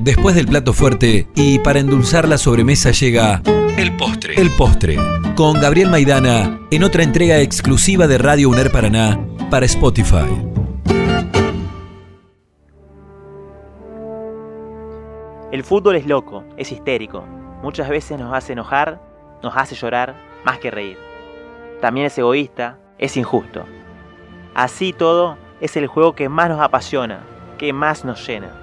Después del plato fuerte y para endulzar la sobremesa llega El postre. El postre con Gabriel Maidana en otra entrega exclusiva de Radio UNER Paraná para Spotify. El fútbol es loco, es histérico. Muchas veces nos hace enojar, nos hace llorar, más que reír. También es egoísta, es injusto. Así todo, es el juego que más nos apasiona, que más nos llena.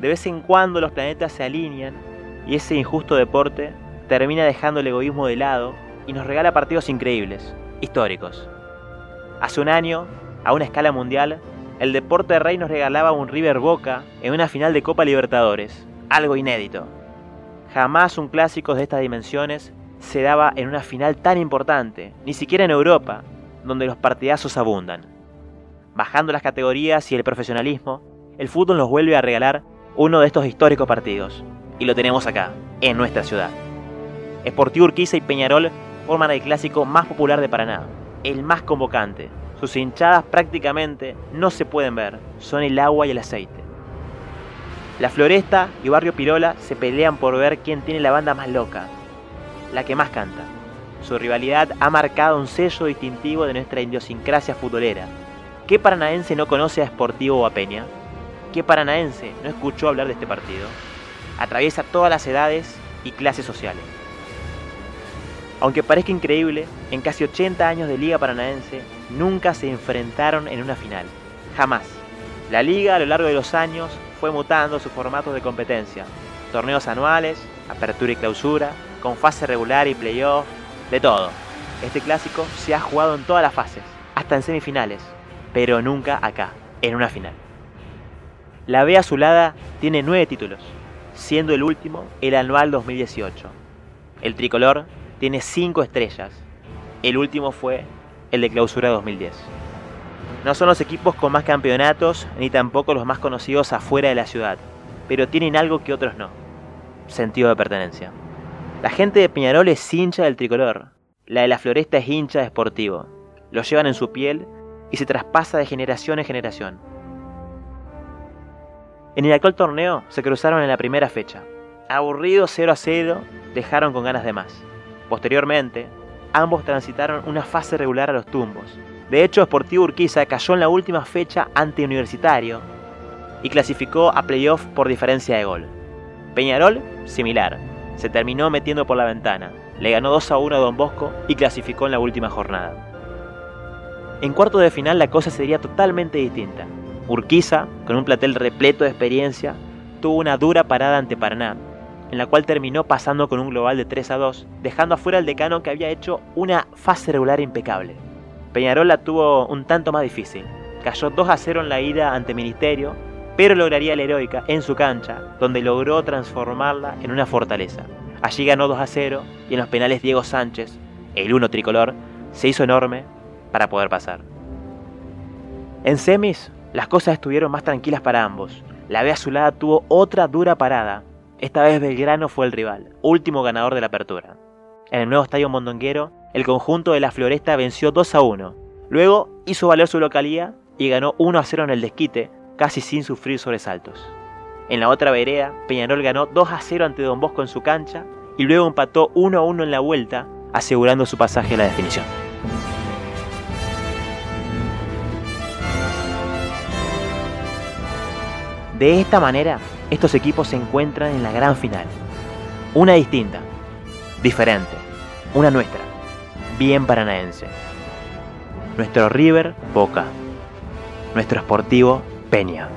De vez en cuando los planetas se alinean y ese injusto deporte termina dejando el egoísmo de lado y nos regala partidos increíbles, históricos. Hace un año, a una escala mundial, el deporte rey nos regalaba un River Boca en una final de Copa Libertadores, algo inédito. Jamás un clásico de estas dimensiones se daba en una final tan importante, ni siquiera en Europa, donde los partidazos abundan. Bajando las categorías y el profesionalismo, el fútbol nos vuelve a regalar uno de estos históricos partidos, y lo tenemos acá, en nuestra ciudad. Sportivo Urquiza y Peñarol forman el clásico más popular de Paraná, el más convocante. Sus hinchadas prácticamente no se pueden ver, son el agua y el aceite. La Floresta y Barrio Pirola se pelean por ver quién tiene la banda más loca, la que más canta. Su rivalidad ha marcado un sello distintivo de nuestra idiosincrasia futbolera. ¿Qué paranaense no conoce a Sportivo o a Peña? ¿Qué paranaense no escuchó hablar de este partido? Atraviesa todas las edades y clases sociales. Aunque parezca increíble, en casi 80 años de Liga Paranaense nunca se enfrentaron en una final. Jamás. La liga a lo largo de los años fue mutando sus formatos de competencia. Torneos anuales, apertura y clausura, con fase regular y playoff, de todo. Este clásico se ha jugado en todas las fases, hasta en semifinales, pero nunca acá, en una final. La B azulada tiene nueve títulos, siendo el último el anual 2018. El tricolor tiene cinco estrellas. El último fue el de clausura 2010. No son los equipos con más campeonatos ni tampoco los más conocidos afuera de la ciudad, pero tienen algo que otros no. Sentido de pertenencia. La gente de Peñarol es hincha del tricolor. La de la Floresta es hincha de Sportivo. Lo llevan en su piel y se traspasa de generación en generación. En el actual torneo se cruzaron en la primera fecha. Aburridos 0 a 0, dejaron con ganas de más. Posteriormente, ambos transitaron una fase regular a los tumbos. De hecho, Sportivo Urquiza cayó en la última fecha ante Universitario y clasificó a playoff por diferencia de gol. Peñarol, similar, se terminó metiendo por la ventana, le ganó 2 a 1 a Don Bosco y clasificó en la última jornada. En cuarto de final la cosa sería totalmente distinta. Urquiza, con un platel repleto de experiencia, tuvo una dura parada ante Paraná, en la cual terminó pasando con un global de 3 a 2, dejando afuera al decano que había hecho una fase regular impecable. Peñarol la tuvo un tanto más difícil, cayó 2 a 0 en la ida ante Ministerio, pero lograría la heroica en su cancha, donde logró transformarla en una fortaleza. Allí ganó 2 a 0 y en los penales Diego Sánchez, el uno tricolor, se hizo enorme para poder pasar. En semis, las cosas estuvieron más tranquilas para ambos. La B azulada tuvo otra dura parada. Esta vez Belgrano fue el rival, último ganador de la apertura. En el nuevo estadio Mondonguero, el conjunto de la Floresta venció 2 a 1. Luego hizo valer su localía y ganó 1 a 0 en el desquite, casi sin sufrir sobresaltos. En la otra vereda, Peñarol ganó 2 a 0 ante Don Bosco en su cancha y luego empató 1 a 1 en la vuelta, asegurando su pasaje a la definición. De esta manera, estos equipos se encuentran en la gran final. Una distinta, diferente, una nuestra, bien paranaense. Nuestro River, Boca. Nuestro Sportivo, Peña.